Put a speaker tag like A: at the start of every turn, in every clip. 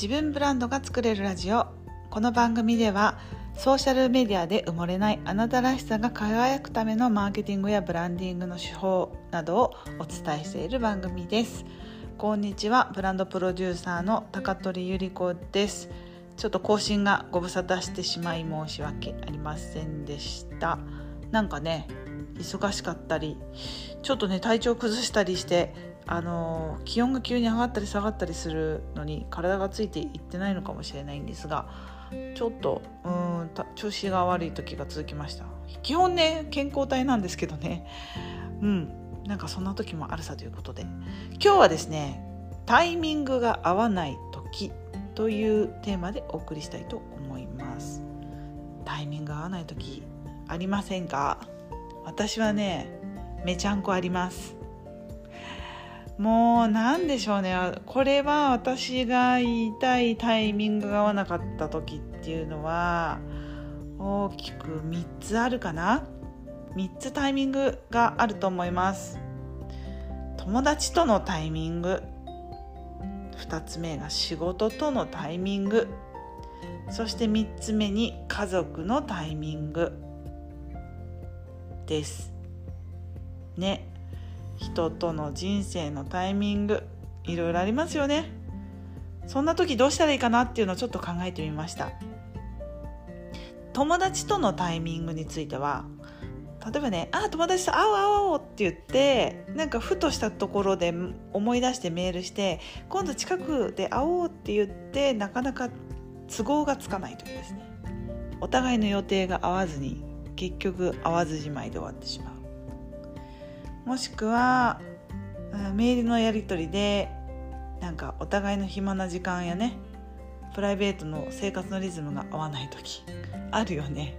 A: 自分ブランドが作れるラジオ。この番組ではソーシャルメディアで埋もれないあなたらしさが輝くためのマーケティングやブランディングの手法などをお伝えしている番組です。こんにちは。ブランドプロデューサーの高取ゆり子です。ちょっと更新がご無沙汰してしまい申し訳ありませんでした。なんかね忙しかったりちょっとね体調崩したりしてあの気温が急に上がったり下がったりするのに体がついていってないのかもしれないんですがちょっとうん調子が悪い時が続きました。基本ね健康体なんですけどね。うんなんかそんな時もあるさということで。今日はですねタイミングが合わない時というテーマでお送りしたいと思います。タイミング合わない時ありませんか？私はねめちゃんこあります。もう何でしょうね。これは私が言いたいタイミングが合わなかった時っていうのは大きく3つあるかな？3つタイミングがあると思います。友達とのタイミング。2つ目が仕事とのタイミング。そして3つ目に家族のタイミングです。ね。人との人生のタイミングいろいろありますよね。そんな時どうしたらいいかなっていうのをちょっと考えてみました。友達とのタイミングについては例えばね「あ友達と会おう会おう」って言ってなんかふとしたところで思い出してメールして今度近くで会おうって言ってなかなか都合がつかない時ですね。お互いの予定が合わずに結局会わずじまいで終わってしまう。もしくはメールのやり取りでなんかお互いの暇な時間やねプライベートの生活のリズムが合わない時あるよね。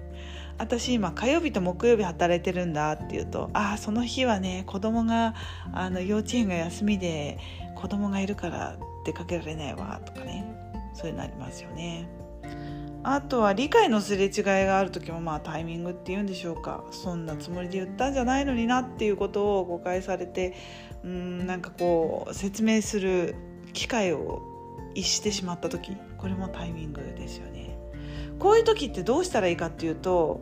A: 私今火曜日と木曜日働いてるんだって言うとああその日はね子供があの幼稚園が休みで子供がいるから出かけられないわとかね。そういうのありますよね。あとは理解のすれ違いがある時もまあタイミングっていうんでしょうか。そんなつもりで言ったんじゃないのになっていうことを誤解されてうんなんかこう説明する機会を逸してしまった時。これもタイミングですよね。こういう時ってどうしたらいいかっていうと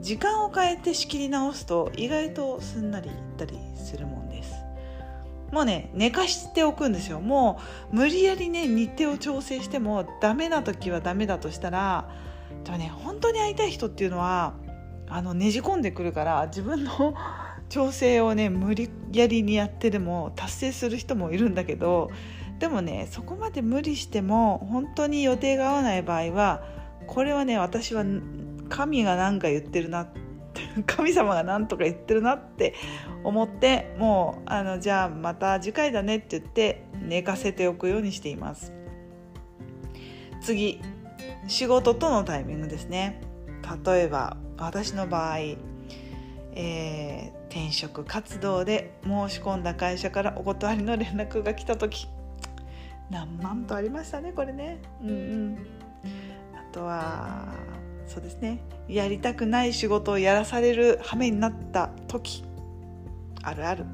A: 時間を変えて仕切り直すと意外とすんなりいったりするもんです。もうね寝かしておくんですよ。もう無理やりね日程を調整してもダメな時はダメだとしたらでもね本当に会いたい人っていうのはあのねじ込んでくるから自分の 調整をね無理やりにやってでも達成する人もいるんだけどでもねそこまで無理しても本当に予定が合わない場合はこれはね私は神が何か言ってるなって神様が何とか言ってるなって思ってもうあのじゃあまた次回だねって言って寝かせておくようにしています。次仕事とのタイミングですね。例えば私の場合、えー、転職活動で申し込んだ会社からお断りの連絡が来た時何万とありましたねこれね。うんうん。あとはそうですね。やりたくない仕事をやらされる羽目になった時あるある。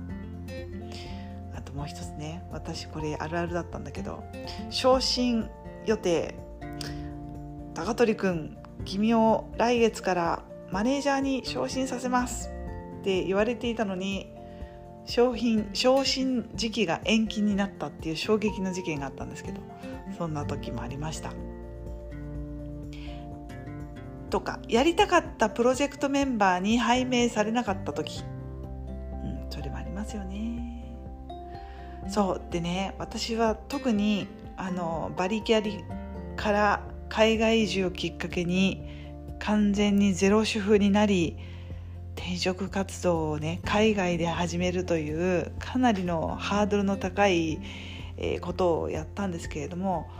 A: あともう一つね私これあるあるだったんだけど昇進予定。高取くん君を来月からマネージャーに昇進させます。って言われていたのに商品昇進時期が延期になったっていう衝撃の事件があったんですけどそんな時もありました。とかやりたかったプロジェクトメンバーに拝命されなかった時、うん、それもありますよね。そうでね私は特にあのバリキャリから海外移住をきっかけに完全にゼロ主婦になり転職活動をね海外で始めるというかなりのハードルの高いことをやったんですけれども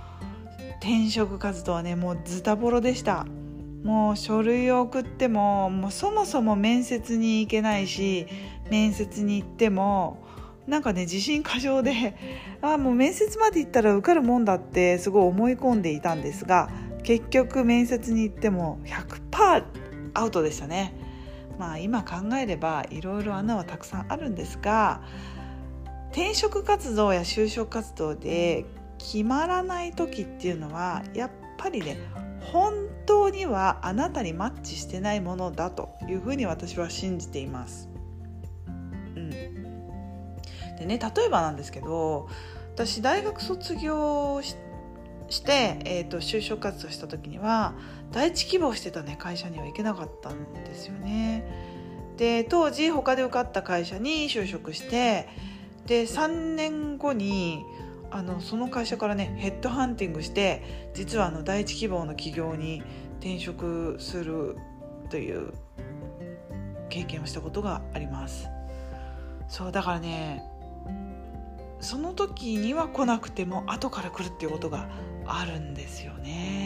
A: 転職活動はねもうズタボロでした。もう書類を送ってももうそもそも面接に行けないし面接に行ってもなんかね自信過剰であもう面接まで行ったら受かるもんだってすごい思い込んでいたんですが結局面接に行っても100%アウトでしたね。まあ今考えればいろいろ穴はたくさんあるんですが転職活動や就職活動で決まらない時っていうのはやっぱりね本当にはあなたにマッチしてないものだというふうに私は信じています。うん、でね例えばなんですけど私大学卒業して、えーと、就職活動した時には第一希望してたね会社には行けなかったんですよね。で当時他で受かった会社に就職してで3年後にあのその会社からねヘッドハンティングして実はあの第一希望の企業に転職するという経験をしたことがありますそうだからねその時には来なくても後から来るっていうことがあるんですよね。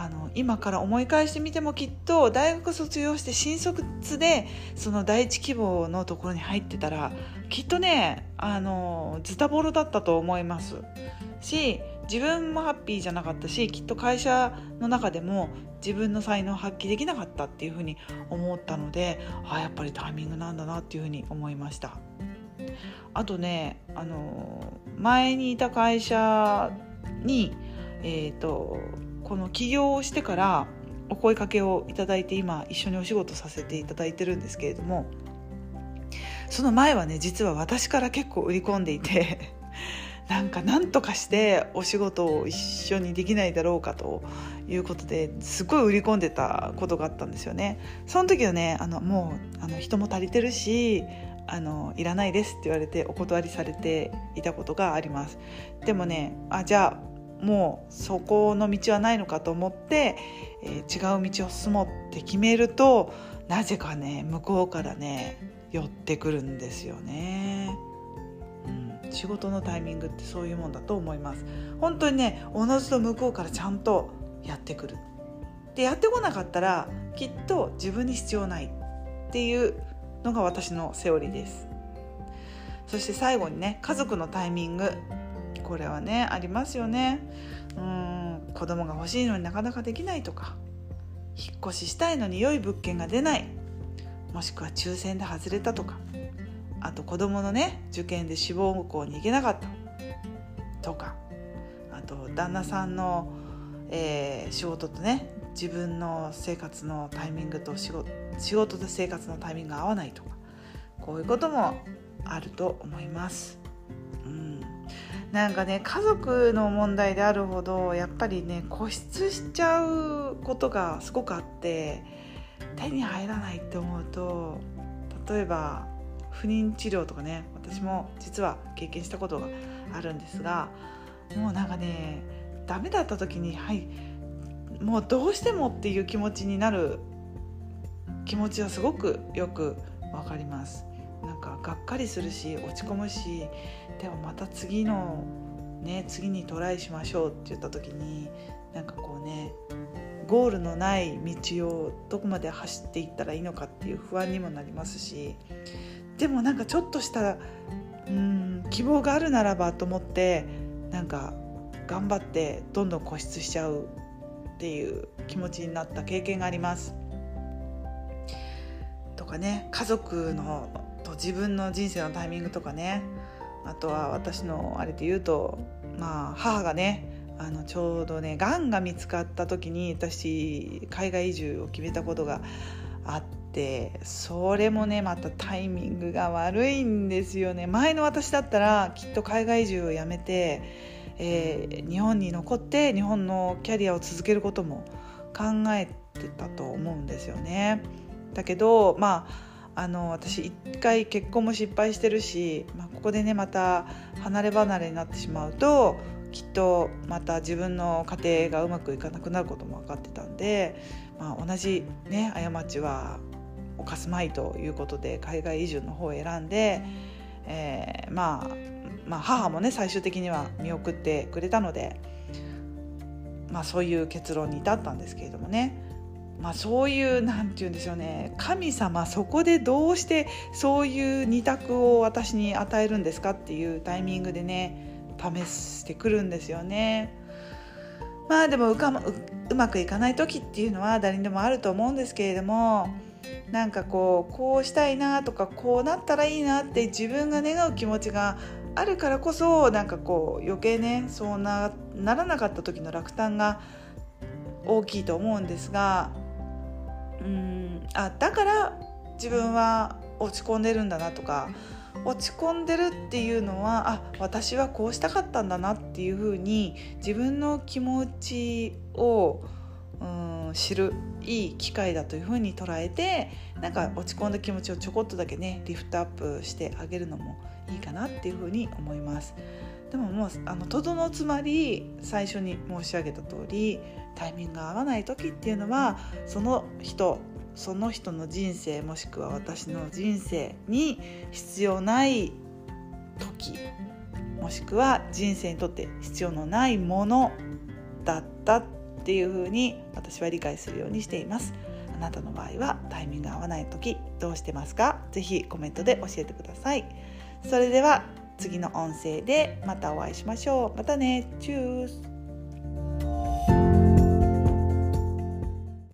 A: あの今から思い返してみてもきっと大学卒業して新卒でその第一希望のところに入ってたらきっとねあのズタボロだったと思いますし自分もハッピーじゃなかったしきっと会社の中でも自分の才能を発揮できなかったっていうふうに思ったのであやっぱりタイミングなんだなっていうふうに思いました。あとねあの前にいた会社に、えーと、この起業をしてからお声かけをいただいて今一緒にお仕事させていただいてるんですけれどもその前はね実は私から結構売り込んでいて なんか何とかしてお仕事を一緒にできないだろうかということですごい売り込んでたことがあったんですよね。その時はねあのもうあの人も足りてるしあのいらないですって言われてお断りされていたことがありますでもねあじゃあもうそこの道はないのかと思って、えー、違う道を進もうって決めるとなぜかね向こうからね寄ってくるんですよね、うん、仕事のタイミングってそういうもんだと思います。本当にねおのずと向こうからちゃんとやってくる。でやってこなかったらきっと自分に必要ないっていうのが私のセオリーです。そして最後にね家族のタイミング。これはねありますよね。うん子供が欲しいのになかなかできないとか。引っ越ししたいのに良い物件が出ない。もしくは抽選で外れたとか。あと子供のね受験で志望校に行けなかった。とか。あと旦那さんの、えー、仕事とね自分の生活のタイミングと仕事仕事と生活のタイミングが合わないとか。こういうこともあると思います。なんかね家族の問題であるほどやっぱりね固執しちゃうことがすごくあって手に入らないって思うと例えば不妊治療とかね私も実は経験したことがあるんですがもうなんかねダメだった時にはいもうどうしてもっていう気持ちになる気持ちはすごくよくわかります。がっかりするし落ち込むしでもまた次のね次にトライしましょうって言った時になんかこうねゴールのない道をどこまで走っていったらいいのかっていう不安にもなりますしでもなんかちょっとしたうん希望があるならばと思ってなんか頑張ってどんどん固執しちゃうっていう気持ちになった経験があります。とかね家族のと自分の人生のタイミングとかねあとは私のあれで言うとまあ母がねあのちょうどねがんが見つかった時に私海外移住を決めたことがあってそれもねまたタイミングが悪いんですよね前の私だったらきっと海外移住をやめてえー、日本に残って日本のキャリアを続けることも考えてたと思うんですよね。だけどまああの私一回結婚も失敗してるし、まあ、ここでねまた離れ離れになってしまうときっとまた自分の家庭がうまくいかなくなることも分かってたんで、まあ、同じね過ちは犯すまいということで海外移住の方を選んで、えー、まあまあ、母もね最終的には見送ってくれたので、まあ、そういう結論に至ったんですけれどもね、まあ、そういう何て言うんでしょうね神様そこでどうしてそういう二択を私に与えるんですかっていうタイミングでね試してくるんですよね。まあでもうかうまくいかない時っていうのは誰にでもあると思うんですけれどもなんかこうこうしたいなとかこうなったらいいなって自分が願う気持ちがあるからこそなんかこう余計ねそうなならなかった時の落胆が大きいと思うんですがうんあだから自分は落ち込んでるんだなとか落ち込んでるっていうのはあ私はこうしたかったんだなっていうふうに自分の気持ちをうん知るいい機会だというふうに捉えてなんか落ち込んだ気持ちをちょこっとだけねリフトアップしてあげるのもいいかなっていうふうに思います。でももうあのとどのつまり最初に申し上げた通りタイミングが合わない時っていうのはその人その人の人生もしくは私の人生に必要ない時もしくは人生にとって必要のないものだったっていうふうに私は理解するようにしています。あなたの場合はタイミングが合わない時どうしてますか？ぜひコメントで教えてください。それでは次の音声でまたお会いしましょう。またね。チュース。